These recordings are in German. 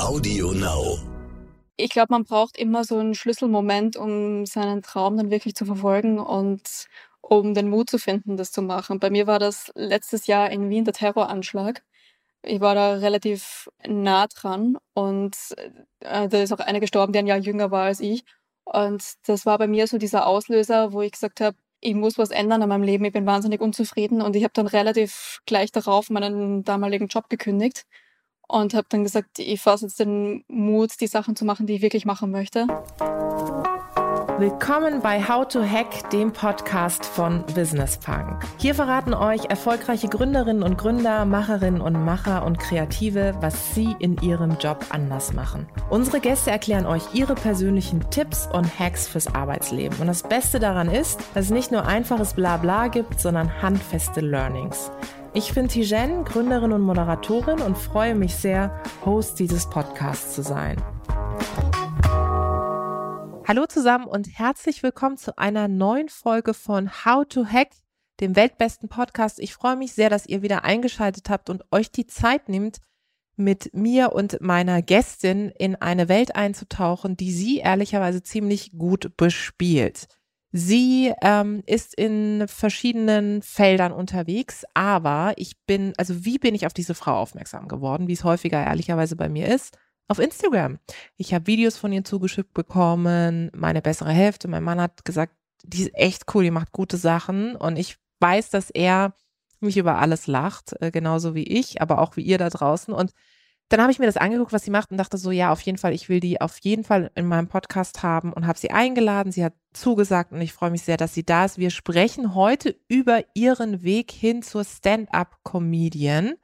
Audio Now. Ich glaube, man braucht immer so einen Schlüsselmoment, um seinen Traum dann wirklich zu verfolgen und um den Mut zu finden, das zu machen. Bei mir war das letztes Jahr in Wien der Terroranschlag. Ich war da relativ nah dran und äh, da ist auch einer gestorben, der ein Jahr jünger war als ich. Und das war bei mir so dieser Auslöser, wo ich gesagt habe, ich muss was ändern an meinem Leben, ich bin wahnsinnig unzufrieden und ich habe dann relativ gleich darauf meinen damaligen Job gekündigt und habe dann gesagt, ich fasse jetzt den Mut, die Sachen zu machen, die ich wirklich machen möchte. Willkommen bei How to Hack, dem Podcast von Business Punk. Hier verraten euch erfolgreiche Gründerinnen und Gründer, Macherinnen und Macher und Kreative, was sie in ihrem Job anders machen. Unsere Gäste erklären euch ihre persönlichen Tipps und Hacks fürs Arbeitsleben. Und das Beste daran ist, dass es nicht nur einfaches Blabla gibt, sondern handfeste Learnings. Ich bin Tijen, Gründerin und Moderatorin und freue mich sehr, Host dieses Podcasts zu sein. Hallo zusammen und herzlich willkommen zu einer neuen Folge von How to Hack, dem weltbesten Podcast. Ich freue mich sehr, dass ihr wieder eingeschaltet habt und euch die Zeit nimmt, mit mir und meiner Gästin in eine Welt einzutauchen, die sie ehrlicherweise ziemlich gut bespielt. Sie ähm, ist in verschiedenen Feldern unterwegs, aber ich bin, also wie bin ich auf diese Frau aufmerksam geworden, wie es häufiger ehrlicherweise bei mir ist? auf Instagram. Ich habe Videos von ihr zugeschickt bekommen. Meine bessere Hälfte, mein Mann hat gesagt, die ist echt cool, die macht gute Sachen. Und ich weiß, dass er mich über alles lacht, äh, genauso wie ich, aber auch wie ihr da draußen. Und dann habe ich mir das angeguckt, was sie macht und dachte so, ja, auf jeden Fall, ich will die auf jeden Fall in meinem Podcast haben und habe sie eingeladen. Sie hat zugesagt und ich freue mich sehr, dass sie da ist. Wir sprechen heute über ihren Weg hin zur Stand-up-Comedian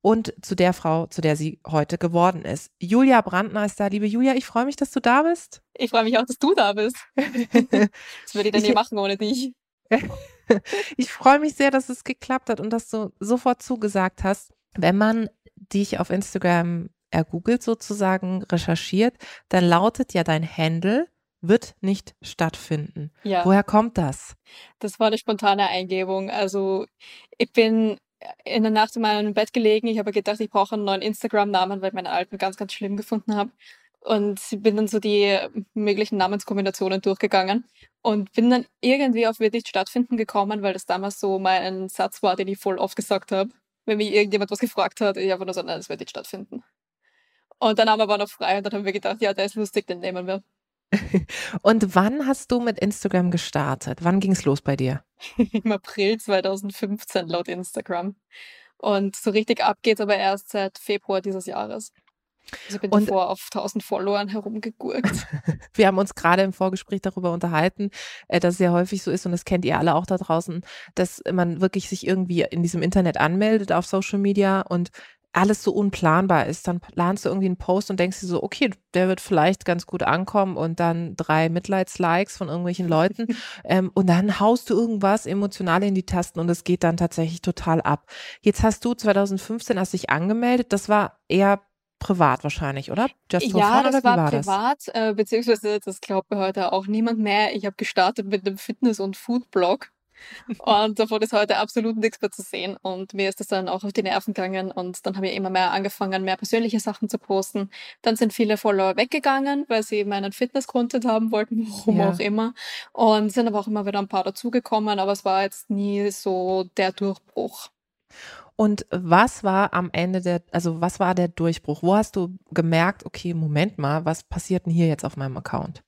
und zu der Frau, zu der sie heute geworden ist. Julia Brandner ist da. Liebe Julia, ich freue mich, dass du da bist. Ich freue mich auch, dass du da bist. Was würde ich denn hier machen ohne dich? ich freue mich sehr, dass es geklappt hat und dass du sofort zugesagt hast. Wenn man dich auf Instagram ergoogelt sozusagen, recherchiert, dann lautet ja dein Handle wird nicht stattfinden. Ja. Woher kommt das? Das war eine spontane Eingebung. Also ich bin in der Nacht in meinem Bett gelegen. Ich habe gedacht, ich brauche einen neuen Instagram-Namen, weil ich meinen alten ganz, ganz schlimm gefunden habe. Und bin dann so die möglichen Namenskombinationen durchgegangen und bin dann irgendwie auf wird nicht stattfinden gekommen, weil das damals so mein Satz war, den ich voll oft gesagt habe. Wenn mich irgendjemand was gefragt hat, ich einfach nur so, nein, das wird nicht stattfinden. Und der Name war noch frei und dann haben wir gedacht, ja, der ist lustig, den nehmen wir. Und wann hast du mit Instagram gestartet? Wann ging es los bei dir? Im April 2015 laut Instagram. Und so richtig ab geht aber erst seit Februar dieses Jahres. Also ich bin und davor auf 1000 Followern herumgegurkt. Wir haben uns gerade im Vorgespräch darüber unterhalten, äh, dass es sehr häufig so ist und das kennt ihr alle auch da draußen, dass man wirklich sich irgendwie in diesem Internet anmeldet auf Social Media und alles so unplanbar ist, dann planst du irgendwie einen Post und denkst dir so, okay, der wird vielleicht ganz gut ankommen und dann drei Mitleidslikes von irgendwelchen Leuten ähm, und dann haust du irgendwas emotional in die Tasten und es geht dann tatsächlich total ab. Jetzt hast du 2015 hast dich angemeldet, das war eher privat wahrscheinlich, oder? Just for ja, fun, das war, war privat, das? Äh, beziehungsweise das glaubt mir heute auch niemand mehr. Ich habe gestartet mit einem Fitness- und Food-Blog und davon ist heute absolut nichts mehr zu sehen. Und mir ist das dann auch auf die Nerven gegangen. Und dann habe ich immer mehr angefangen, mehr persönliche Sachen zu posten. Dann sind viele Follower weggegangen, weil sie meinen Fitness-Content haben wollten, warum ja. auch immer. Und sind aber auch immer wieder ein paar dazugekommen. Aber es war jetzt nie so der Durchbruch. Und was war am Ende der, also was war der Durchbruch? Wo hast du gemerkt, okay, Moment mal, was passiert denn hier jetzt auf meinem Account?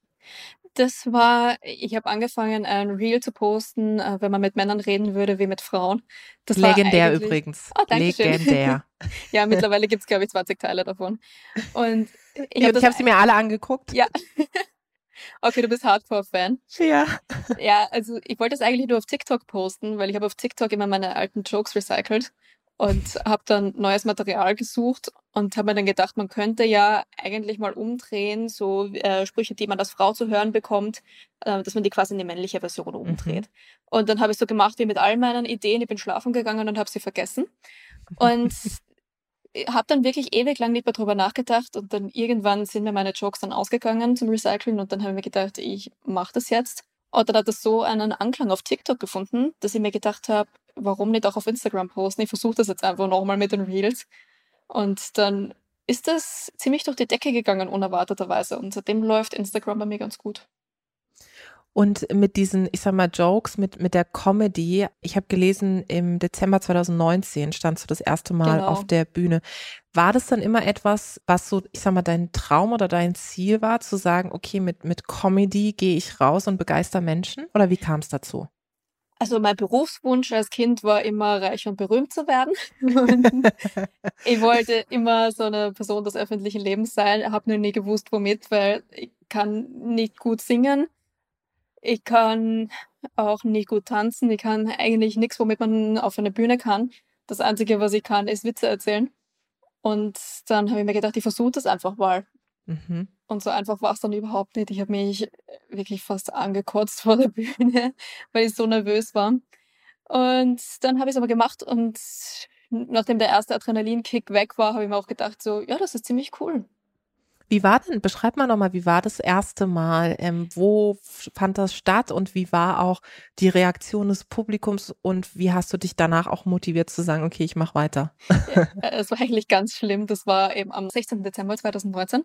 Das war, ich habe angefangen, ein Reel zu posten, äh, wenn man mit Männern reden würde wie mit Frauen. Das Legendär übrigens. Oh, Legendär. ja, mittlerweile gibt es, glaube ich, 20 Teile davon. Und ich habe hab sie mir alle angeguckt. Ja. Okay, du bist Hardcore-Fan. Ja. Ja, also ich wollte das eigentlich nur auf TikTok posten, weil ich habe auf TikTok immer meine alten Jokes recycelt und habe dann neues Material gesucht und habe mir dann gedacht, man könnte ja eigentlich mal umdrehen, so äh, Sprüche, die man als Frau zu hören bekommt, äh, dass man die quasi in die männliche Version umdreht. Mhm. Und dann habe ich so gemacht wie mit all meinen Ideen. Ich bin schlafen gegangen und habe sie vergessen. Und habe dann wirklich ewig lang nicht mehr drüber nachgedacht und dann irgendwann sind mir meine Jokes dann ausgegangen zum Recyceln und dann habe ich mir gedacht, ich mache das jetzt. Und dann hat das so einen Anklang auf TikTok gefunden, dass ich mir gedacht habe, warum nicht auch auf Instagram posten? Ich versuche das jetzt einfach nochmal mit den Reels. Und dann ist das ziemlich durch die Decke gegangen, unerwarteterweise. Und seitdem läuft Instagram bei mir ganz gut. Und mit diesen, ich sag mal, Jokes, mit, mit der Comedy, ich habe gelesen, im Dezember 2019 standst du das erste Mal genau. auf der Bühne. War das dann immer etwas, was so, ich sag mal, dein Traum oder dein Ziel war, zu sagen, okay, mit, mit Comedy gehe ich raus und begeister Menschen? Oder wie kam es dazu? Also mein Berufswunsch als Kind war immer reich und berühmt zu werden. ich wollte immer so eine Person des öffentlichen Lebens sein, habe nur nie gewusst, womit, weil ich kann nicht gut singen ich kann auch nicht gut tanzen. Ich kann eigentlich nichts, womit man auf einer Bühne kann. Das Einzige, was ich kann, ist Witze erzählen. Und dann habe ich mir gedacht, ich versuche das einfach mal. Mhm. Und so einfach war es dann überhaupt nicht. Ich habe mich wirklich fast angekotzt vor der Bühne, weil ich so nervös war. Und dann habe ich es aber gemacht und nachdem der erste Adrenalinkick weg war, habe ich mir auch gedacht, so, ja, das ist ziemlich cool. Wie war denn, beschreib mal nochmal, wie war das erste Mal? Ähm, wo fand das statt und wie war auch die Reaktion des Publikums und wie hast du dich danach auch motiviert zu sagen, okay, ich mache weiter? Ja, es war eigentlich ganz schlimm. Das war eben am 16. Dezember 2019.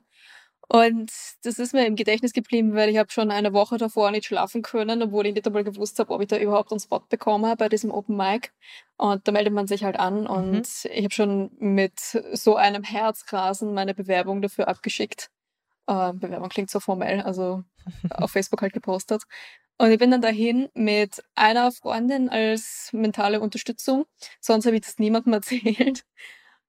Und das ist mir im Gedächtnis geblieben, weil ich habe schon eine Woche davor nicht schlafen können, obwohl ich nicht einmal gewusst habe, ob ich da überhaupt einen Spot bekomme bei diesem Open Mic. Und da meldet man sich halt an und mhm. ich habe schon mit so einem Herzrasen meine Bewerbung dafür abgeschickt. Äh, Bewerbung klingt so formell, also auf Facebook halt gepostet. Und ich bin dann dahin mit einer Freundin als mentale Unterstützung. Sonst habe ich das niemandem erzählt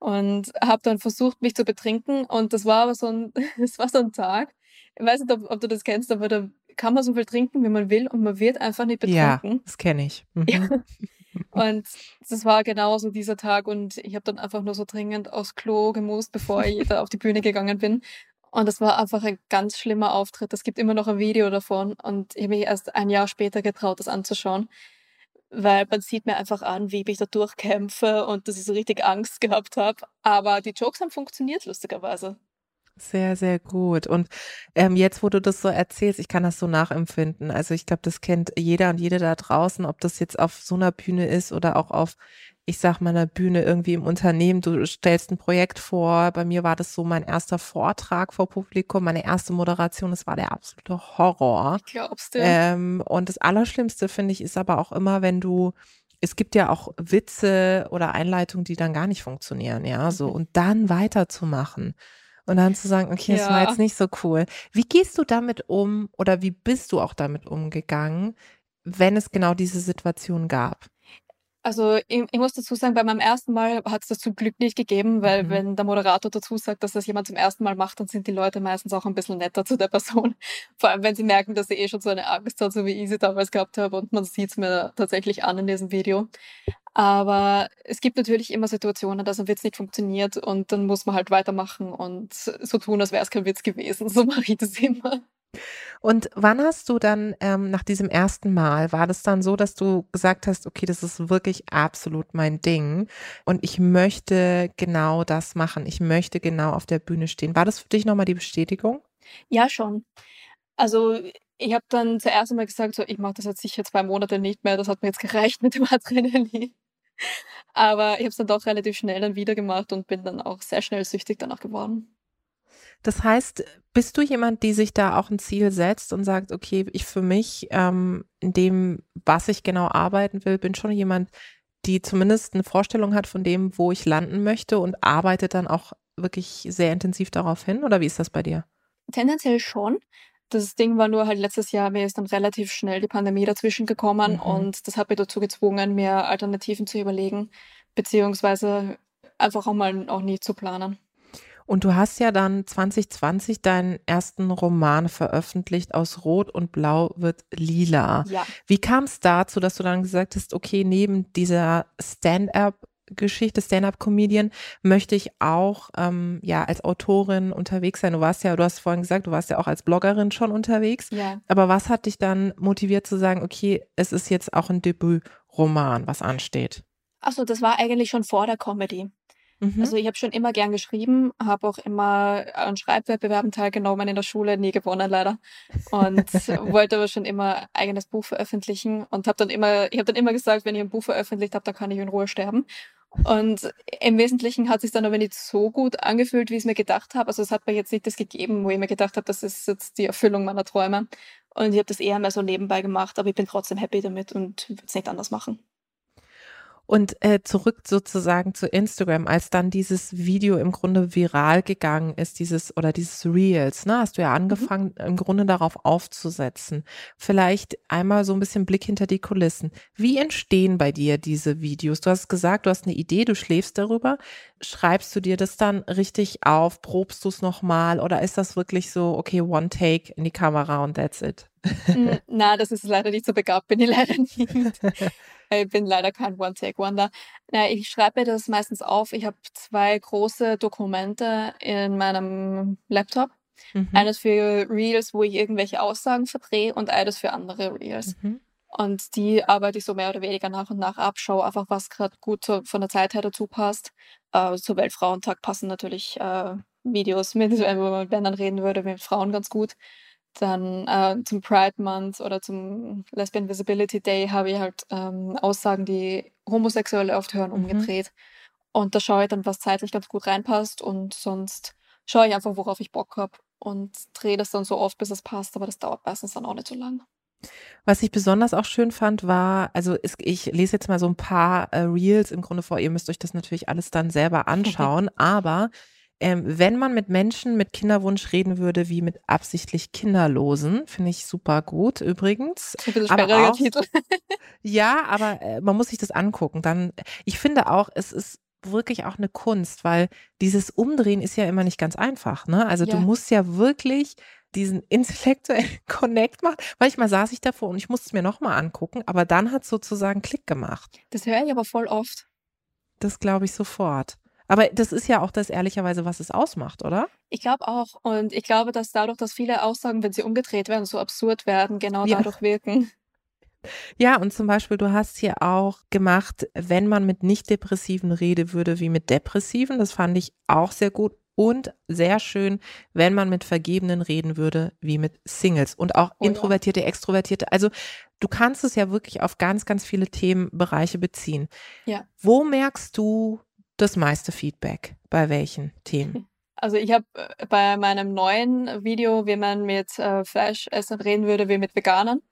und habe dann versucht, mich zu betrinken. Und das war aber so ein, das war so ein Tag. Ich weiß nicht, ob, ob, du das kennst, aber da kann man so viel trinken, wie man will, und man wird einfach nicht betrunken. Ja, das kenne ich. Mhm. Ja. Und das war genauso dieser Tag und ich habe dann einfach nur so dringend aufs Klo gemusst, bevor ich da auf die Bühne gegangen bin. Und das war einfach ein ganz schlimmer Auftritt. Es gibt immer noch ein Video davon und ich habe mich erst ein Jahr später getraut, das anzuschauen weil man sieht mir einfach an, wie ich da durchkämpfe und dass ich so richtig Angst gehabt habe. Aber die Jokes haben funktioniert, lustigerweise. Sehr, sehr gut. Und ähm, jetzt, wo du das so erzählst, ich kann das so nachempfinden. Also ich glaube, das kennt jeder und jede da draußen, ob das jetzt auf so einer Bühne ist oder auch auf ich sag mal, einer Bühne irgendwie im Unternehmen, du stellst ein Projekt vor. Bei mir war das so mein erster Vortrag vor Publikum, meine erste Moderation. Das war der absolute Horror. Glaubst du? Ähm, und das Allerschlimmste finde ich ist aber auch immer, wenn du es gibt ja auch Witze oder Einleitungen, die dann gar nicht funktionieren, ja, so mhm. und dann weiterzumachen und dann zu sagen, okay, das ja. war jetzt nicht so cool. Wie gehst du damit um oder wie bist du auch damit umgegangen, wenn es genau diese Situation gab? Also ich, ich, muss dazu sagen, bei meinem ersten Mal hat es das zum Glück nicht gegeben, weil mhm. wenn der Moderator dazu sagt, dass das jemand zum ersten Mal macht, dann sind die Leute meistens auch ein bisschen netter zu der Person. Vor allem, wenn sie merken, dass sie eh schon so eine Angst hat, so wie ich sie damals gehabt habe und man sieht es mir tatsächlich an in diesem Video. Aber es gibt natürlich immer Situationen, dass ein Witz nicht funktioniert und dann muss man halt weitermachen und so tun, als wäre es kein Witz gewesen. So mache ich das immer. Und wann hast du dann ähm, nach diesem ersten Mal, war das dann so, dass du gesagt hast, okay, das ist wirklich absolut mein Ding und ich möchte genau das machen, ich möchte genau auf der Bühne stehen. War das für dich nochmal die Bestätigung? Ja, schon. Also ich habe dann zuerst einmal gesagt, so, ich mache das jetzt sicher zwei Monate nicht mehr, das hat mir jetzt gereicht mit dem Adrenalin. Aber ich habe es dann doch relativ schnell dann wieder gemacht und bin dann auch sehr schnell süchtig danach geworden. Das heißt, bist du jemand, die sich da auch ein Ziel setzt und sagt, okay, ich für mich, ähm, in dem, was ich genau arbeiten will, bin schon jemand, die zumindest eine Vorstellung hat von dem, wo ich landen möchte und arbeitet dann auch wirklich sehr intensiv darauf hin? Oder wie ist das bei dir? Tendenziell schon. Das Ding war nur halt letztes Jahr, mir ist dann relativ schnell die Pandemie dazwischen gekommen mhm. und das hat mich dazu gezwungen, mir Alternativen zu überlegen, beziehungsweise einfach auch mal auch nie zu planen. Und du hast ja dann 2020 deinen ersten Roman veröffentlicht, aus Rot und Blau wird lila. Ja. Wie kam es dazu, dass du dann gesagt hast, okay, neben dieser Stand-up Geschichte, Stand-up-Comedian, möchte ich auch ähm, ja als Autorin unterwegs sein. Du warst ja, du hast vorhin gesagt, du warst ja auch als Bloggerin schon unterwegs. Ja. Aber was hat dich dann motiviert zu sagen, okay, es ist jetzt auch ein Debütroman, was ansteht? Achso, das war eigentlich schon vor der Comedy. Mhm. Also ich habe schon immer gern geschrieben, habe auch immer an Schreibwettbewerben teilgenommen in der Schule, nie gewonnen leider. Und wollte aber schon immer eigenes Buch veröffentlichen und habe dann immer, ich habe dann immer gesagt, wenn ich ein Buch veröffentlicht habe, dann kann ich in Ruhe sterben. Und im Wesentlichen hat es sich dann aber nicht so gut angefühlt, wie ich es mir gedacht habe. Also es hat mir jetzt nicht das gegeben, wo ich mir gedacht habe, das ist jetzt die Erfüllung meiner Träume. Und ich habe das eher mehr so nebenbei gemacht, aber ich bin trotzdem happy damit und würde es nicht anders machen. Und äh, zurück sozusagen zu Instagram, als dann dieses Video im Grunde viral gegangen ist, dieses oder dieses Reels, ne, hast du ja mhm. angefangen, mhm. im Grunde darauf aufzusetzen. Vielleicht einmal so ein bisschen Blick hinter die Kulissen. Wie entstehen bei dir diese Videos? Du hast gesagt, du hast eine Idee, du schläfst darüber. Schreibst du dir das dann richtig auf? Probst du es nochmal? Oder ist das wirklich so, okay, one take in die Kamera und that's it? Na, das ist leider nicht so begabt, bin ich leider nicht. Ich bin leider kein One-Take-Wonder. Ich schreibe das meistens auf. Ich habe zwei große Dokumente in meinem Laptop. Mhm. Eines für Reels, wo ich irgendwelche Aussagen verdrehe und eines für andere Reels. Mhm. Und die arbeite ich so mehr oder weniger nach und nach ab, schaue einfach, was gerade gut so von der Zeit her dazu passt. Äh, zu Weltfrauentag passen natürlich äh, Videos mit, wenn man mit Männern reden würde, mit Frauen ganz gut. Dann äh, zum Pride Month oder zum Lesbian Visibility Day habe ich halt ähm, Aussagen, die Homosexuelle oft hören, mhm. umgedreht. Und da schaue ich dann, was zeitlich ganz gut reinpasst und sonst schaue ich einfach, worauf ich Bock habe und drehe das dann so oft, bis es passt, aber das dauert meistens dann auch nicht so lang. Was ich besonders auch schön fand, war, also ist, ich lese jetzt mal so ein paar äh, Reels im Grunde vor, ihr müsst euch das natürlich alles dann selber anschauen, aber ähm, wenn man mit Menschen mit Kinderwunsch reden würde, wie mit absichtlich Kinderlosen, finde ich super gut übrigens. Ein bisschen aber auch, Titel. ja, aber äh, man muss sich das angucken. Dann, ich finde auch, es ist wirklich auch eine Kunst, weil dieses Umdrehen ist ja immer nicht ganz einfach. Ne? Also ja. du musst ja wirklich diesen intellektuellen Connect machen. Manchmal saß ich davor und ich musste es mir nochmal angucken, aber dann hat es sozusagen Klick gemacht. Das höre ich aber voll oft. Das glaube ich sofort. Aber das ist ja auch das ehrlicherweise, was es ausmacht, oder? Ich glaube auch. Und ich glaube, dass dadurch, dass viele Aussagen, wenn sie umgedreht werden, so absurd werden, genau ja. dadurch wirken. Ja, und zum Beispiel, du hast hier auch gemacht, wenn man mit nicht-depressiven rede würde, wie mit depressiven. Das fand ich auch sehr gut. Und sehr schön, wenn man mit Vergebenen reden würde, wie mit Singles und auch oh, Introvertierte, ja. Extrovertierte. Also du kannst es ja wirklich auf ganz, ganz viele Themenbereiche beziehen. Ja. Wo merkst du, das meiste Feedback? Bei welchen Themen? Also ich habe äh, bei meinem neuen Video, wie man mit äh, Fleischessen reden würde, wie mit Veganern,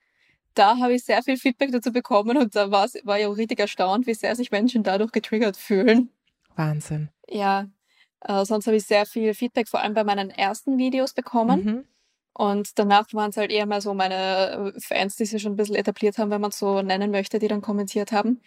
da habe ich sehr viel Feedback dazu bekommen und da war ich auch richtig erstaunt, wie sehr sich Menschen dadurch getriggert fühlen. Wahnsinn. Ja, äh, sonst habe ich sehr viel Feedback vor allem bei meinen ersten Videos bekommen. Mhm. Und danach waren es halt eher mal so meine äh, Fans, die sich schon ein bisschen etabliert haben, wenn man es so nennen möchte, die dann kommentiert haben.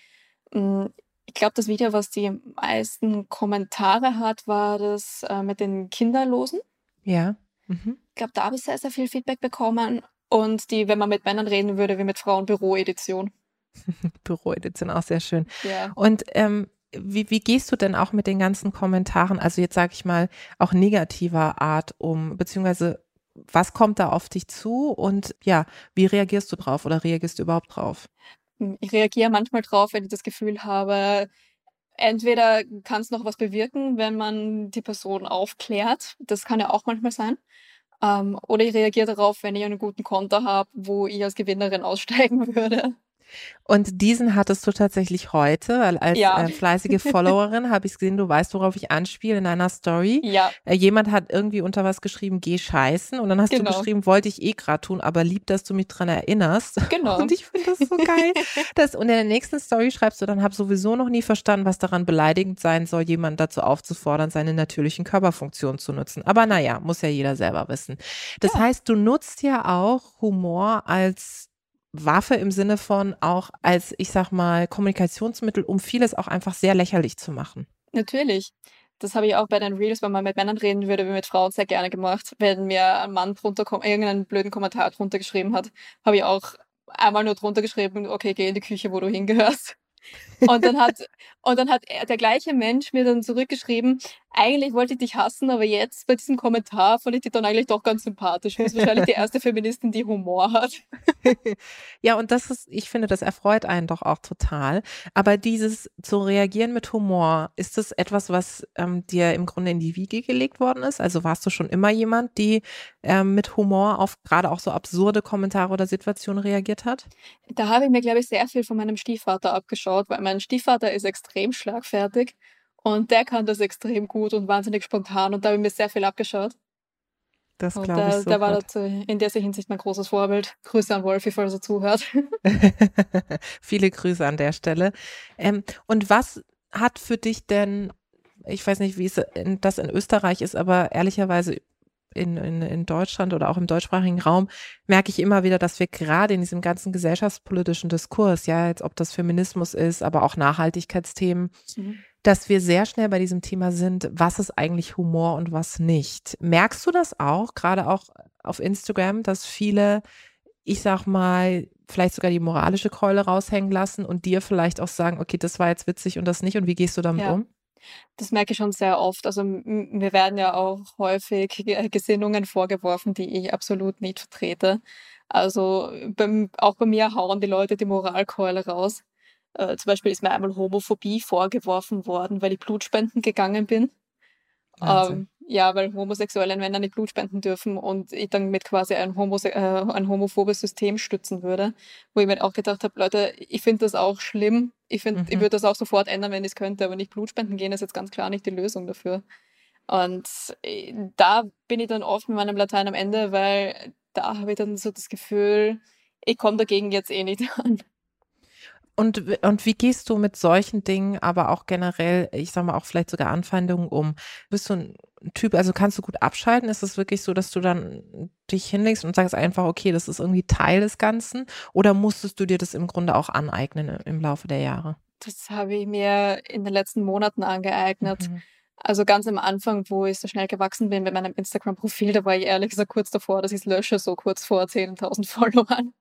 Ich glaube, das Video, was die meisten Kommentare hat, war das äh, mit den Kinderlosen. Ja. Mhm. Ich glaube, da habe ich sehr, sehr viel Feedback bekommen. Und die, wenn man mit Männern reden würde, wie mit Frauen, Büroedition. Büroedition, auch sehr schön. Ja. Und ähm, wie, wie gehst du denn auch mit den ganzen Kommentaren, also jetzt sage ich mal, auch negativer Art um, beziehungsweise was kommt da auf dich zu und ja, wie reagierst du drauf oder reagierst du überhaupt drauf? Ich reagiere manchmal drauf, wenn ich das Gefühl habe, entweder kann es noch was bewirken, wenn man die Person aufklärt. Das kann ja auch manchmal sein. Ähm, oder ich reagiere darauf, wenn ich einen guten Konter habe, wo ich als Gewinnerin aussteigen würde. Und diesen hattest du tatsächlich heute, weil als ja. äh, fleißige Followerin habe ich gesehen, du weißt, worauf ich anspiele in einer Story. Ja. Äh, jemand hat irgendwie unter was geschrieben, geh scheißen. Und dann hast genau. du geschrieben, wollte ich eh gerade tun, aber lieb, dass du mich dran erinnerst. Genau. Und ich finde das so geil. das, und in der nächsten Story schreibst du dann, habe sowieso noch nie verstanden, was daran beleidigend sein soll, jemanden dazu aufzufordern, seine natürlichen Körperfunktionen zu nutzen. Aber naja, muss ja jeder selber wissen. Das ja. heißt, du nutzt ja auch Humor als Waffe im Sinne von auch als, ich sag mal, Kommunikationsmittel, um vieles auch einfach sehr lächerlich zu machen. Natürlich. Das habe ich auch bei den Reels, wenn man mit Männern reden würde, wie mit Frauen sehr gerne gemacht. Wenn mir ein Mann drunter irgendeinen blöden Kommentar drunter geschrieben hat, habe ich auch einmal nur drunter geschrieben, okay, geh in die Küche, wo du hingehörst. Und dann hat, und dann hat der gleiche Mensch mir dann zurückgeschrieben, eigentlich wollte ich dich hassen, aber jetzt bei diesem Kommentar fand ich dich dann eigentlich doch ganz sympathisch. Du bist wahrscheinlich die erste Feministin, die Humor hat. ja, und das ist, ich finde, das erfreut einen doch auch total. Aber dieses zu reagieren mit Humor, ist das etwas, was ähm, dir im Grunde in die Wiege gelegt worden ist? Also warst du schon immer jemand, die ähm, mit Humor auf gerade auch so absurde Kommentare oder Situationen reagiert hat? Da habe ich mir, glaube ich, sehr viel von meinem Stiefvater abgeschaut abgeschaut, weil mein Stiefvater ist extrem schlagfertig und der kann das extrem gut und wahnsinnig spontan und da habe ich mir sehr viel abgeschaut. Das glaube ich sofort. da war dazu in der Hinsicht mein großes Vorbild. Grüße an Wolfi, falls er zuhört. Viele Grüße an der Stelle. Ähm, und was hat für dich denn, ich weiß nicht, wie es in, das in Österreich ist, aber ehrlicherweise in, in, in Deutschland oder auch im deutschsprachigen Raum merke ich immer wieder, dass wir gerade in diesem ganzen gesellschaftspolitischen Diskurs, ja, jetzt ob das Feminismus ist, aber auch Nachhaltigkeitsthemen, Mhm. dass wir sehr schnell bei diesem Thema sind, was ist eigentlich Humor und was nicht. Merkst du das auch, gerade auch auf Instagram, dass viele, ich sag mal, vielleicht sogar die moralische Keule raushängen lassen und dir vielleicht auch sagen, okay, das war jetzt witzig und das nicht und wie gehst du damit Ja. um? Das merke ich schon sehr oft. Also mir werden ja auch häufig Ge- Gesinnungen vorgeworfen, die ich absolut nicht vertrete. Also beim, auch bei mir hauen die Leute die Moralkeule raus. Äh, zum Beispiel ist mir einmal Homophobie vorgeworfen worden, weil ich Blutspenden gegangen bin. Ähm, ja, weil homosexuelle Männer nicht Blut spenden dürfen und ich dann mit quasi ein, homose äh, ein homophobes System stützen würde, wo ich mir auch gedacht habe, Leute, ich finde das auch schlimm. Ich finde, ich Mhm. würde das auch sofort ändern, wenn ich es könnte, aber nicht Blut spenden gehen ist jetzt ganz klar nicht die Lösung dafür. Und äh, da bin ich dann oft mit meinem Latein am Ende, weil da habe ich dann so das Gefühl, ich komme dagegen jetzt eh nicht an. Und, und wie gehst du mit solchen Dingen, aber auch generell, ich sag mal auch vielleicht sogar Anfeindungen um? Bist du ein Typ, also kannst du gut abschalten? Ist es wirklich so, dass du dann dich hinlegst und sagst einfach, okay, das ist irgendwie Teil des Ganzen? Oder musstest du dir das im Grunde auch aneignen im- im Laufe der Jahre? Das habe ich mir in den letzten Monaten angeeignet. Mhm. Also ganz am Anfang, wo ich so schnell gewachsen bin mit meinem Instagram-Profil, da war ich ehrlich gesagt kurz davor, dass ich es lösche, so kurz vor 10.000 Followern.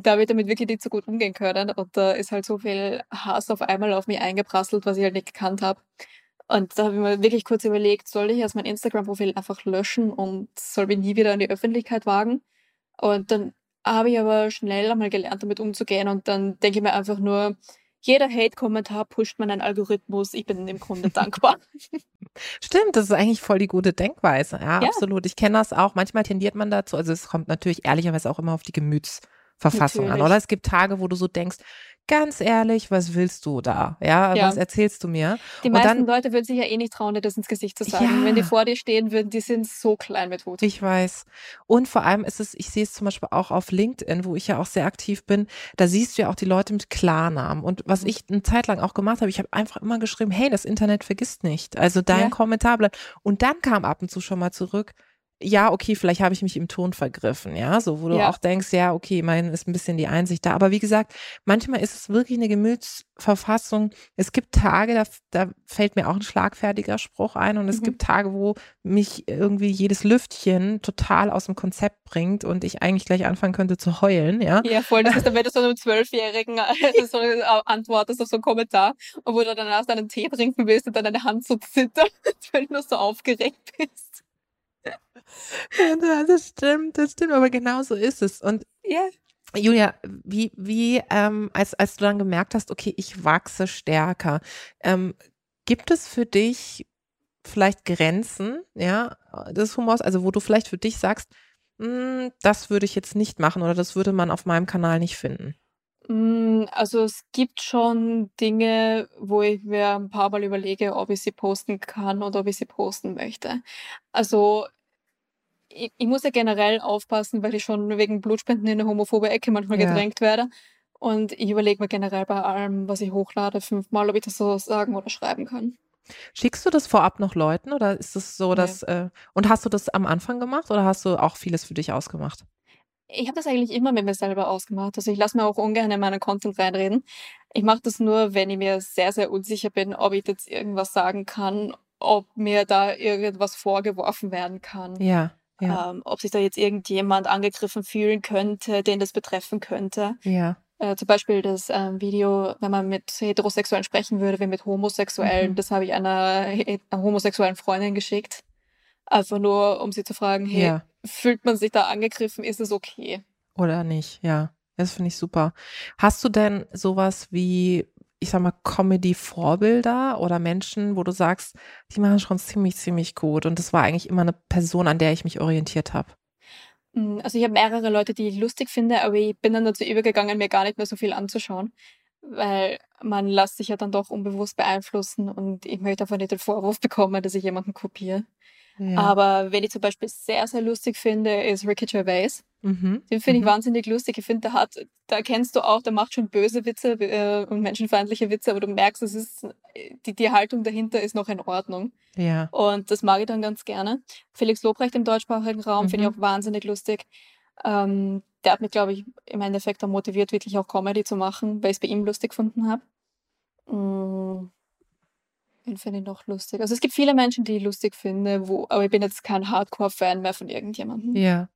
Da habe ich damit wirklich nicht so gut umgehen können. Und da ist halt so viel Hass auf einmal auf mich eingeprasselt, was ich halt nicht gekannt habe. Und da habe ich mir wirklich kurz überlegt, soll ich jetzt mein Instagram-Profil einfach löschen und soll mich nie wieder in die Öffentlichkeit wagen? Und dann habe ich aber schnell einmal gelernt, damit umzugehen. Und dann denke ich mir einfach nur, jeder Hate-Kommentar pusht meinen Algorithmus. Ich bin im Grunde dankbar. Stimmt, das ist eigentlich voll die gute Denkweise. Ja, Ja. absolut. Ich kenne das auch. Manchmal tendiert man dazu. Also es kommt natürlich ehrlicherweise auch immer auf die Gemütsverfassung an, Natürlich. oder? Es gibt Tage, wo du so denkst, ganz ehrlich, was willst du da? Ja, Ja. was erzählst du mir? Die Und meisten dann- Leute würden sich ja eh nicht trauen, dir das ins Gesicht zu sagen. Ja. Wenn die vor dir stehen würden, die sind so klein mit Wut. Ich weiß. Und vor allem ist es, ich sehe es zum Beispiel auch auf LinkedIn, wo ich ja auch sehr aktiv bin, da siehst du ja auch die Leute mit Klarnamen. Und was Mhm. ich eine Zeit lang auch gemacht habe, ich habe einfach immer geschrieben, hey, das Internet vergisst nicht. Also dein Ja. Kommentar bleibt. Und dann kam ab und zu schon mal zurück, ja, okay, vielleicht habe ich mich im Ton vergriffen, ja, so, wo du Ja. auch denkst, ja, okay, immerhin ist ein bisschen die Einsicht da. Aber wie gesagt, manchmal ist es wirklich eine Gemütsverfassung. Es gibt Tage, da, da fällt mir auch ein schlagfertiger Spruch ein und es Mhm. gibt Tage, wo mich irgendwie jedes Lüftchen total aus dem Konzept bringt und ich eigentlich gleich anfangen könnte zu heulen, ja. Ja, voll. Das ist dann, wenn du so einem Zwölfjährigen äh, so äh, antwortest auf so einen Kommentar und wo du danach deinen Tee trinken willst und dann deine Hand so zittert, weil du nur so aufgeregt bist. Ja, das stimmt, das stimmt, aber genau so ist es. Und Ja. Julia, wie, wie, ähm, als, als du dann gemerkt hast, okay, ich wachse stärker, ähm, gibt es für dich vielleicht Grenzen, ja, des Humors, also wo du vielleicht für dich sagst, "Mm, das würde ich jetzt nicht machen oder das würde man auf meinem Kanal nicht finden? Mm, Also es gibt schon Dinge, wo ich mir ein paar Mal überlege, ob ich sie posten kann oder ob ich sie posten möchte. Also ich, ich muss ja generell aufpassen, weil ich schon wegen Blutspenden in eine homophobe Ecke manchmal Ja. gedrängt werde. Und ich überlege mir generell bei allem, was ich hochlade, fünfmal, ob ich das so sagen oder schreiben kann. Schickst du das vorab noch Leuten oder ist es so, Nee. dass, äh, und hast du das am Anfang gemacht oder hast du auch vieles für dich ausgemacht? Ich habe das eigentlich immer mit mir selber ausgemacht. Also ich lasse mir auch ungern in meinen Content reinreden. Ich mache das nur, wenn ich mir sehr, sehr unsicher bin, ob ich jetzt irgendwas sagen kann, ob mir da irgendwas vorgeworfen werden kann. Ja, ja, Ähm, ob sich da jetzt irgendjemand angegriffen fühlen könnte, den das betreffen könnte. ja. Äh, zum Beispiel das ähm, Video, wenn man mit Heterosexuellen sprechen würde, wie mit Homosexuellen, Mhm. das habe ich einer, einer homosexuellen Freundin geschickt. Einfach nur, um sie zu fragen, hey, Ja. fühlt man sich da angegriffen, ist es okay? Oder nicht, ja. Das finde ich super. Hast du denn sowas wie, ich sag mal, Comedy-Vorbilder oder Menschen, wo du sagst, die machen schon ziemlich, ziemlich gut und das war eigentlich immer eine Person, an der ich mich orientiert habe? Mm, Also ich habe mehrere Leute, die ich lustig finde, aber ich bin dann dazu übergegangen, mir gar nicht mehr so viel anzuschauen. weil man lässt sich ja dann doch unbewusst beeinflussen und ich möchte einfach nicht den Vorwurf bekommen, dass ich jemanden kopiere. Ja. Aber wenn ich zum Beispiel sehr, sehr lustig finde, ist Ricky Gervais. Mhm. Den finde ich mhm. wahnsinnig lustig. Ich finde, der hat, da kennst du auch, der macht schon böse Witze äh, und menschenfeindliche Witze, aber du merkst, es ist, die, die Haltung dahinter ist noch in Ordnung. Ja. Und das mag ich dann ganz gerne. Felix Lobrecht im deutschsprachigen Raum mhm. finde ich auch wahnsinnig lustig. Ähm, der hat mich, glaube ich, im Endeffekt auch motiviert, wirklich auch Comedy zu machen, weil ich es bei ihm lustig gefunden habe. Mhm. Den finde ich noch lustig. Also es gibt viele Menschen, die ich lustig finde, wo, aber ich bin jetzt kein Hardcore-Fan mehr von irgendjemandem. Ja.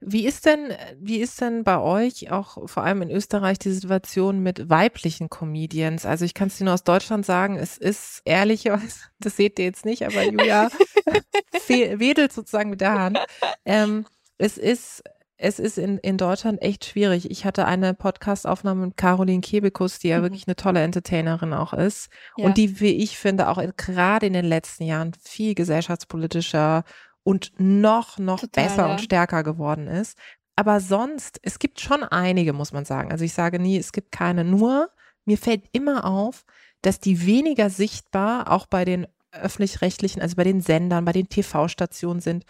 Wie ist denn, wie ist denn bei euch auch vor allem in Österreich die Situation mit weiblichen Comedians? Also ich kann es dir nur aus Deutschland sagen, es ist ehrlicherweise, das seht ihr jetzt nicht, aber Julia wedelt sozusagen mit der Hand. Ähm, es ist es ist in, in Deutschland echt schwierig. Ich hatte eine Podcast-Aufnahme mit Caroline Kebekus, die ja mhm. wirklich eine tolle Entertainerin auch ist. Ja. Und die, wie ich finde, auch gerade in den letzten Jahren viel gesellschaftspolitischer und noch, noch Total, besser ja. und stärker geworden ist. Aber sonst, es gibt schon einige, muss man sagen. Also ich sage nie, es gibt keine. Nur, mir fällt immer auf, dass die weniger sichtbar auch bei den öffentlich-rechtlichen, also bei den Sendern, bei den TV-Stationen sind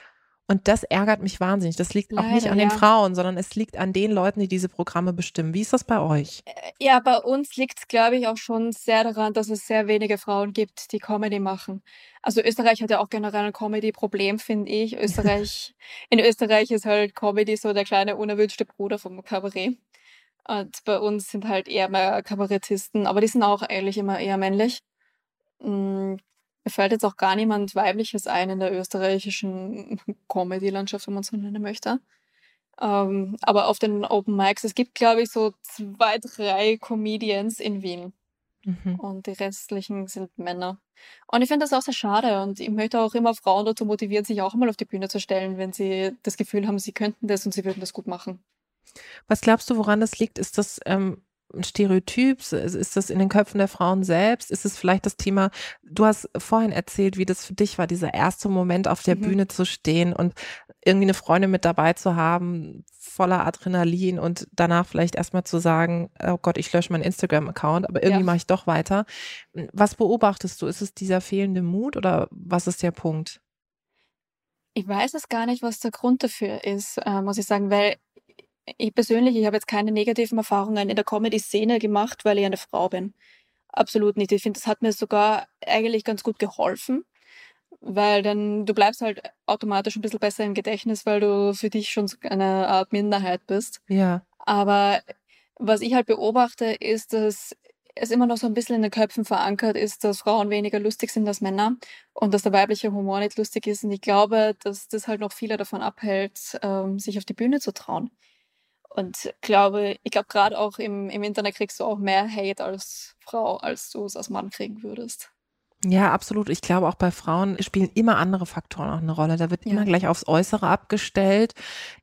und das ärgert mich wahnsinnig. Das liegt Leider, auch nicht an ja. den Frauen, sondern es liegt an den Leuten, die diese Programme bestimmen. Wie ist das bei euch? Äh, ja, bei uns liegt es, glaube ich, auch schon sehr daran, dass es sehr wenige Frauen gibt, die Comedy machen. Also Österreich hat ja auch generell ein Comedy-Problem, finde ich. Österreich, in Österreich ist halt Comedy so der kleine unerwünschte Bruder vom Kabarett. Und bei uns sind halt eher mehr Kabarettisten, aber die sind auch eigentlich immer eher männlich. Mm, mir fällt jetzt auch gar niemand Weibliches ein in der österreichischen Comedy-Landschaft, wenn man so nennen möchte. Ähm, aber auf den Open Mics, es gibt, glaube ich, so zwei, drei Comedians in Wien. Mhm. Und die restlichen sind Männer. Und ich finde das auch sehr schade. Und ich möchte auch immer Frauen dazu motivieren, sich auch mal auf die Bühne zu stellen, wenn sie das Gefühl haben, sie könnten das und sie würden das gut machen. Was glaubst du, woran das liegt? Ist das ähm, ein Stereotyp? Ist das in den Köpfen der Frauen selbst? Ist es vielleicht das Thema, du hast vorhin erzählt, wie das für dich war, dieser erste Moment auf der mhm. Bühne zu stehen und irgendwie eine Freundin mit dabei zu haben, voller Adrenalin und danach vielleicht erstmal zu sagen, oh Gott, ich lösche meinen Instagram-Account, aber irgendwie ja. mache ich doch weiter. Was beobachtest du? Ist es dieser fehlende Mut oder was ist der Punkt? Ich weiß es gar nicht, was der Grund dafür ist, äh, muss ich sagen, weil ich persönlich, ich habe jetzt keine negativen Erfahrungen in der Comedy-Szene gemacht, weil ich eine Frau bin. Absolut nicht. Ich finde, das hat mir sogar eigentlich ganz gut geholfen, weil dann du bleibst halt automatisch ein bisschen besser im Gedächtnis, weil du für dich schon eine Art Minderheit bist. Ja. Aber was ich halt beobachte, ist, dass es immer noch so ein bisschen in den Köpfen verankert ist, dass Frauen weniger lustig sind als Männer und dass der weibliche Humor nicht lustig ist. Und ich glaube, dass das halt noch viele davon abhält, ähm, sich auf die Bühne zu trauen. Und glaube, ich glaube, gerade auch im, im Internet kriegst du auch mehr Hate als Frau, als du es als Mann kriegen würdest. Ja, absolut. Ich glaube, auch bei Frauen spielen immer andere Faktoren auch eine Rolle. Da wird ja. immer gleich aufs Äußere abgestellt.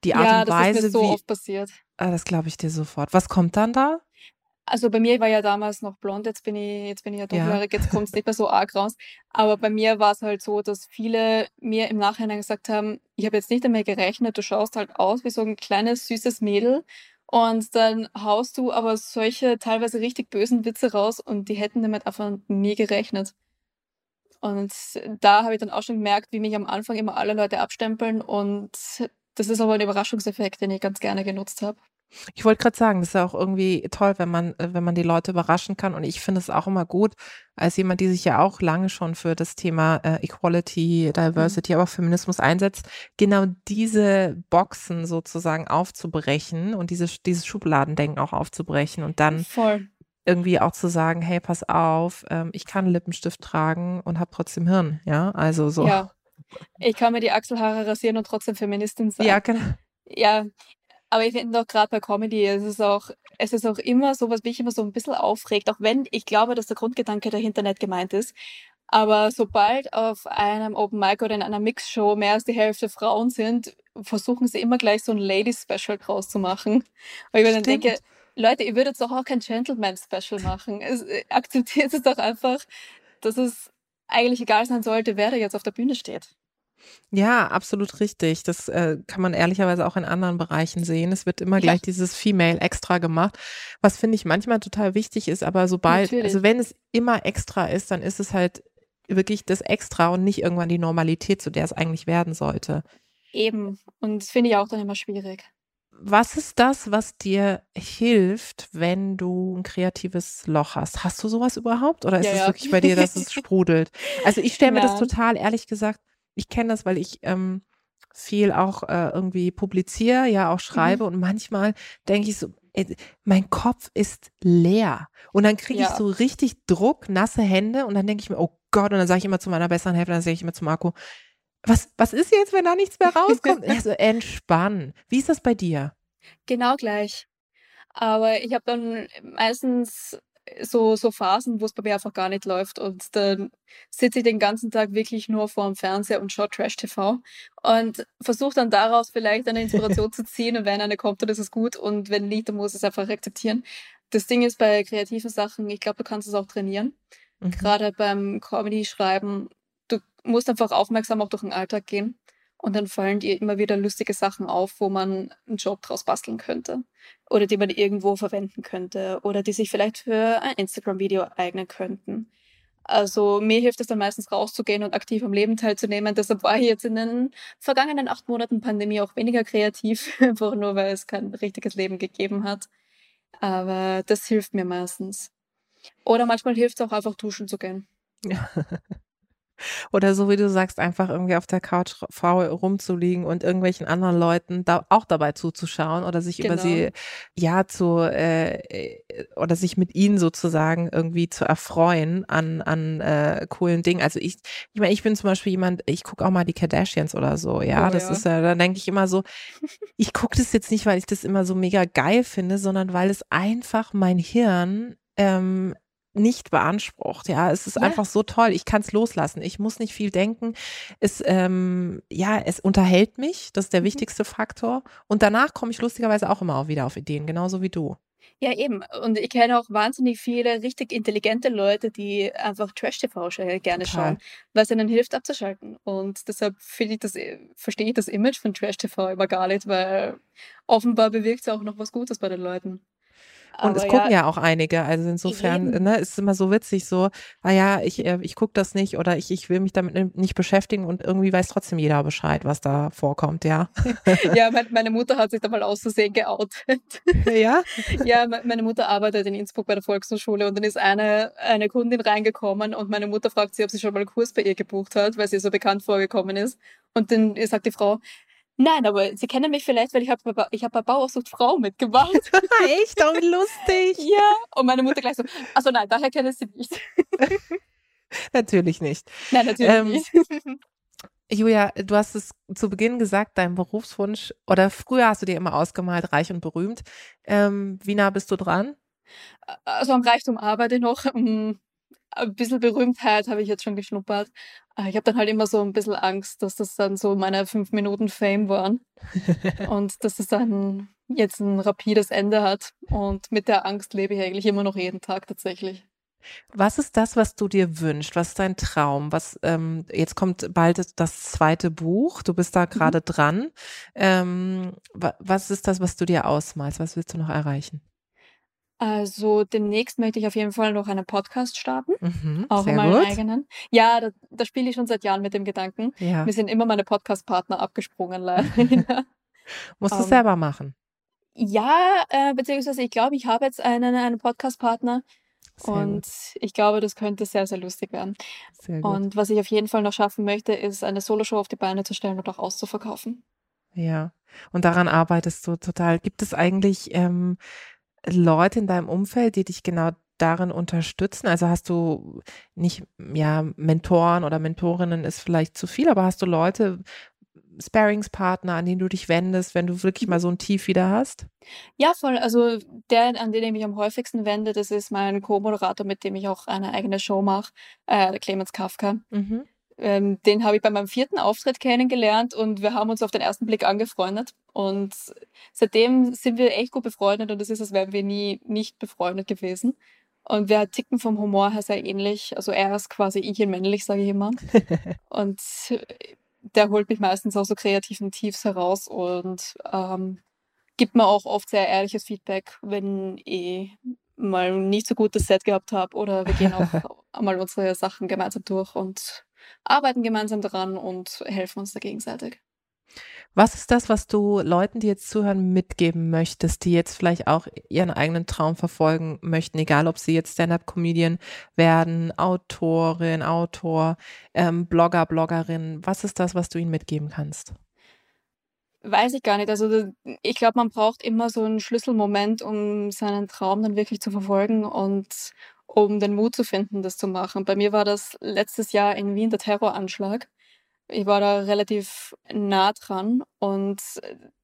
Die Art ja, und Weise, das ist mir so wie, oft passiert. Ah, das glaube ich dir sofort. Was kommt dann da? Also bei mir war ja damals noch blond, jetzt bin ich, jetzt bin ich ja dunkelhaarig, ja. jetzt kommt es nicht mehr so arg raus. Aber bei mir war es halt so, dass viele mir im Nachhinein gesagt haben, ich habe jetzt nicht einmal gerechnet, du schaust halt aus wie so ein kleines, süßes Mädel. Und dann haust du aber solche teilweise richtig bösen Witze raus und die hätten damit einfach nie gerechnet. Und da habe ich dann auch schon gemerkt, wie mich am Anfang immer alle Leute abstempeln und das ist aber ein Überraschungseffekt, den ich ganz gerne genutzt habe. Ich wollte gerade sagen, das ist ja auch irgendwie toll, wenn man, äh, wenn man die Leute überraschen kann. Und ich finde es auch immer gut, als jemand, die sich ja auch lange schon für das Thema äh, Equality, Diversity, mhm. aber auch Feminismus einsetzt, genau diese Boxen sozusagen aufzubrechen und diese, dieses Schubladendenken auch aufzubrechen und dann Voll. irgendwie auch zu sagen, hey, pass auf, ähm, ich kann Lippenstift tragen und habe trotzdem Hirn, ja, also so. Ja, ich kann mir die Achselhaare rasieren und trotzdem Feministin sein. Ja, genau. Ja, aber ich finde auch gerade bei Comedy, es ist auch, es ist auch immer so, was mich immer so ein bisschen aufregt, auch wenn ich glaube, dass der Grundgedanke dahinter nicht gemeint ist. Aber sobald auf einem Open Mic oder in einer Mixshow mehr als die Hälfte Frauen sind, versuchen sie immer gleich so ein Lady-Special draus zu machen. Weil ich mir dann denke, Leute, ihr würdet doch auch kein Gentleman-Special machen. Es, äh, akzeptiert es doch einfach, dass es eigentlich egal sein sollte, wer da jetzt auf der Bühne steht. Ja, absolut richtig. Das äh, kann man ehrlicherweise auch in anderen Bereichen sehen. Es wird immer Ja. gleich dieses Female extra gemacht, was finde ich manchmal total wichtig ist, aber sobald, Natürlich. also wenn es immer extra ist, dann ist es halt wirklich das Extra und nicht irgendwann die Normalität, zu der es eigentlich werden sollte. Eben. Und das finde ich auch dann immer schwierig. Was ist das, was dir hilft, wenn du ein kreatives Loch hast? Hast du sowas überhaupt? Oder ist Ja, es ja. wirklich bei dir, dass es sprudelt? Also ich stelle mir das Ja. total, ehrlich gesagt, ich kenne das, weil ich ähm, viel auch äh, irgendwie publiziere, ja auch schreibe Mhm. und manchmal denke ich so, ey, mein Kopf ist leer und dann kriege ich Ja. so richtig Druck, nasse Hände und dann denke ich mir, oh Gott, und dann sage ich immer zu meiner besseren Hälfte, dann sage ich immer zu Marco, was, was ist jetzt, wenn da nichts mehr rauskommt? Er so, entspannen. Wie ist das bei dir? Genau gleich. Aber ich habe dann meistens so, so Phasen, wo es bei mir einfach gar nicht läuft. Und dann sitze ich den ganzen Tag wirklich nur vor dem Fernseher und schaue Trash-TV und versuche dann daraus vielleicht eine Inspiration zu ziehen. Und wenn eine kommt, dann ist es gut. Und wenn nicht, dann muss ich es einfach akzeptieren. Das Ding ist bei kreativen Sachen, ich glaube, du kannst es auch trainieren. Mhm. Gerade beim Comedy-Schreiben, du musst einfach aufmerksam auch durch den Alltag gehen. Und dann fallen dir immer wieder lustige Sachen auf, wo man einen Job draus basteln könnte. Oder die man irgendwo verwenden könnte. Oder die sich vielleicht für ein Instagram-Video eignen könnten. Also mir hilft es dann meistens rauszugehen und aktiv am Leben teilzunehmen. Deshalb war ich jetzt in den vergangenen acht Monaten Pandemie auch weniger kreativ, einfach nur weil es kein richtiges Leben gegeben hat. Aber das hilft mir meistens. Oder manchmal hilft es auch einfach duschen zu gehen. Oder so wie du sagst, einfach irgendwie auf der Couch faul rumzuliegen und irgendwelchen anderen Leuten da auch dabei zuzuschauen oder sich über Genau. sie ja zu äh, äh, oder sich mit ihnen sozusagen irgendwie zu erfreuen an an äh, coolen Dingen. Also ich ich meine, ich bin zum Beispiel jemand, ich gucke auch mal die Kardashians oder so, ja. Oh das ja. ist ja, da denke ich immer so, ich gucke das jetzt nicht, weil ich das immer so mega geil finde, sondern weil es einfach mein Hirn ähm, nicht beansprucht. Ja, es ist Ja. einfach so toll. Ich kann es loslassen. Ich muss nicht viel denken. Es, ähm, ja, es unterhält mich. Das ist der Mhm. wichtigste Faktor. Und danach komme ich lustigerweise auch immer auch wieder auf Ideen, genauso wie du. Ja, eben. Und ich kenne auch wahnsinnig viele richtig intelligente Leute, die einfach Trash-TV gerne Total. schauen, weil es ihnen hilft abzuschalten. Und deshalb finde ich das, äh, verstehe ich das Image von Trash-TV immer gar nicht, weil offenbar bewirkt es auch noch was Gutes bei den Leuten. Und es gucken ja auch einige. Also insofern, ne, ist immer so witzig, so, ah ja, ich, äh, ich gucke das nicht oder ich, ich will mich damit nicht beschäftigen und irgendwie weiß trotzdem jeder Bescheid, was da vorkommt, ja. ja, mein, meine Mutter hat sich da mal aus Versehen geoutet. ja? Ja, me- meine Mutter arbeitet in Innsbruck bei der Volkshochschule und dann ist eine, eine Kundin reingekommen und meine Mutter fragt sie, ob sie schon mal einen Kurs bei ihr gebucht hat, weil sie so bekannt vorgekommen ist. Und dann sagt die Frau, nein, aber Sie kennen mich vielleicht, weil ich habe bei, ich hab bei Bauer sucht Frau mitgemacht. Echt? Oh, lustig. ja. Und meine Mutter gleich so, also nein, daher kenne ich sie nicht. Natürlich nicht. nein, natürlich Ähm, nicht. Julia, du hast es zu Beginn gesagt, dein Berufswunsch oder früher hast du dir immer ausgemalt, reich und berühmt. Ähm, wie nah bist du dran? Also am Reichtum arbeite ich noch. Ein bisschen Berühmtheit habe ich jetzt schon geschnuppert. Äh, Ich habe dann halt immer so ein bisschen Angst, dass das dann so meine fünf Minuten Fame waren und dass es dann jetzt ein rapides Ende hat. Und mit der Angst lebe ich eigentlich immer noch jeden Tag tatsächlich. Was ist das, was du dir wünschst? Was ist dein Traum? Was ähm, jetzt kommt bald das zweite Buch. Du bist da gerade dran. Ähm, wa was ist das, was du dir ausmalst? Was willst du noch erreichen? Also demnächst möchte ich auf jeden Fall noch einen Podcast starten, Mhm, auch meinen gut. eigenen. Ja, da, da spiele ich schon seit Jahren mit dem Gedanken. Ja, Mir sind immer meine Podcast-Partner abgesprungen, leider. musst du ähm, selber machen. Ja, äh, beziehungsweise ich glaube, ich habe jetzt einen, einen Podcast-Partner und gut. ich glaube, das könnte sehr, sehr lustig werden. Sehr gut. Und was ich auf jeden Fall noch schaffen möchte, ist eine Soloshow auf die Beine zu stellen und auch auszuverkaufen. Ja, und daran arbeitest du total. Gibt es eigentlich ähm, Leute in deinem Umfeld, die dich genau darin unterstützen? Also hast du nicht, ja, Mentoren oder Mentorinnen ist vielleicht zu viel, aber hast du Leute, Sparingspartner, an denen du dich wendest, wenn du wirklich mal so ein Tief wieder hast? Ja, voll. Also der, an den ich mich am häufigsten wende, das ist mein Co-Moderator, mit dem ich auch eine eigene Show mache, äh, der Clemens Kafka. Mhm. Ähm, den habe ich bei meinem vierten Auftritt kennengelernt und wir haben uns auf den ersten Blick angefreundet. Und seitdem sind wir echt gut befreundet und es ist, als wären wir nie nicht befreundet gewesen. Und wir ticken vom Humor her sehr ähnlich. Also er ist quasi ich in männlich, sage ich immer. Und der holt mich meistens aus so kreativen Tiefs heraus und ähm, gibt mir auch oft sehr ehrliches Feedback, wenn ich mal nicht so gutes Set gehabt habe oder wir gehen auch mal unsere Sachen gemeinsam durch und arbeiten gemeinsam daran und helfen uns da gegenseitig. Was ist das, was du Leuten, die jetzt zuhören, mitgeben möchtest, die jetzt vielleicht auch ihren eigenen Traum verfolgen möchten, egal ob sie jetzt Stand-up-Comedian werden, Autorin, Autor, ähm, Blogger, Bloggerin? Was ist das, was du ihnen mitgeben kannst? Weiß ich gar nicht. Also ich glaube, man braucht immer so einen Schlüsselmoment, um seinen Traum dann wirklich zu verfolgen und um den Mut zu finden, das zu machen. Bei mir war das letztes Jahr in Wien der Terroranschlag. Ich war da relativ nah dran und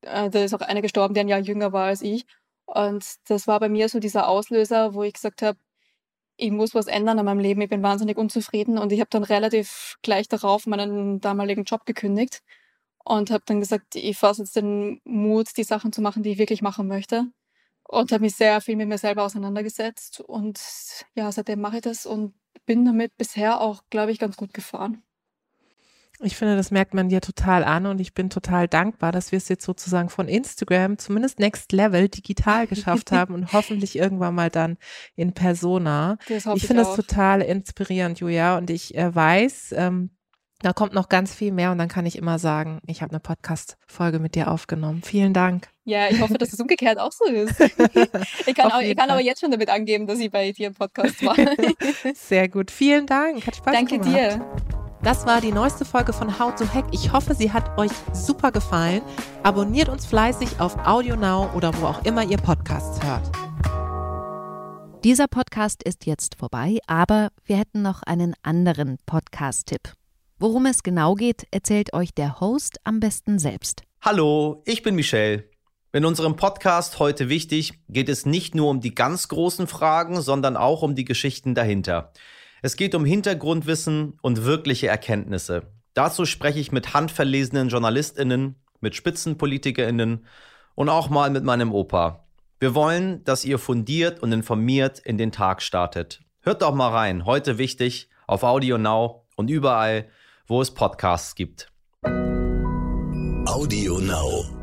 äh, da ist auch einer gestorben, der ein Jahr jünger war als ich. Und das war bei mir so dieser Auslöser, wo ich gesagt habe, ich muss was ändern an meinem Leben. Ich bin wahnsinnig unzufrieden und ich habe dann relativ gleich darauf meinen damaligen Job gekündigt und habe dann gesagt, ich fasse jetzt den Mut, die Sachen zu machen, die ich wirklich machen möchte. Und habe mich sehr viel mit mir selber auseinandergesetzt. Und ja, seitdem mache ich das und bin damit bisher auch, glaube ich, ganz gut gefahren. Ich finde, das merkt man dir total an und ich bin total dankbar, dass wir es jetzt sozusagen von Instagram zumindest Next Level digital geschafft haben und hoffentlich irgendwann mal dann in Persona. ich finde es total inspirierend, Julia, und ich äh, weiß, ähm, da kommt noch ganz viel mehr und dann kann ich immer sagen, ich habe eine Podcast-Folge mit dir aufgenommen. Vielen Dank. Ja, ich hoffe, dass es umgekehrt auch so ist. ich kann, auch, ich kann aber jetzt schon damit angeben, dass ich bei dir im Podcast war. Sehr gut. Vielen Dank. Hat Spaß Danke gemacht. Danke dir. Das war die neueste Folge von How to Hack. Ich hoffe, sie hat euch super gefallen. Abonniert uns fleißig auf AudioNow oder wo auch immer ihr Podcasts hört. Dieser Podcast ist jetzt vorbei, aber wir hätten noch einen anderen Podcast-Tipp. Worum es genau geht, erzählt euch der Host am besten selbst. Hallo, ich bin Michelle. In unserem Podcast heute wichtig geht es nicht nur um die ganz großen Fragen, sondern auch um die Geschichten dahinter. Es geht um Hintergrundwissen und wirkliche Erkenntnisse. Dazu spreche ich mit handverlesenen JournalistInnen, mit SpitzenpolitikerInnen und auch mal mit meinem Opa. Wir wollen, dass ihr fundiert und informiert in den Tag startet. Hört doch mal rein, heute wichtig, auf Audio Now und überall, wo es Podcasts gibt. Audio Now.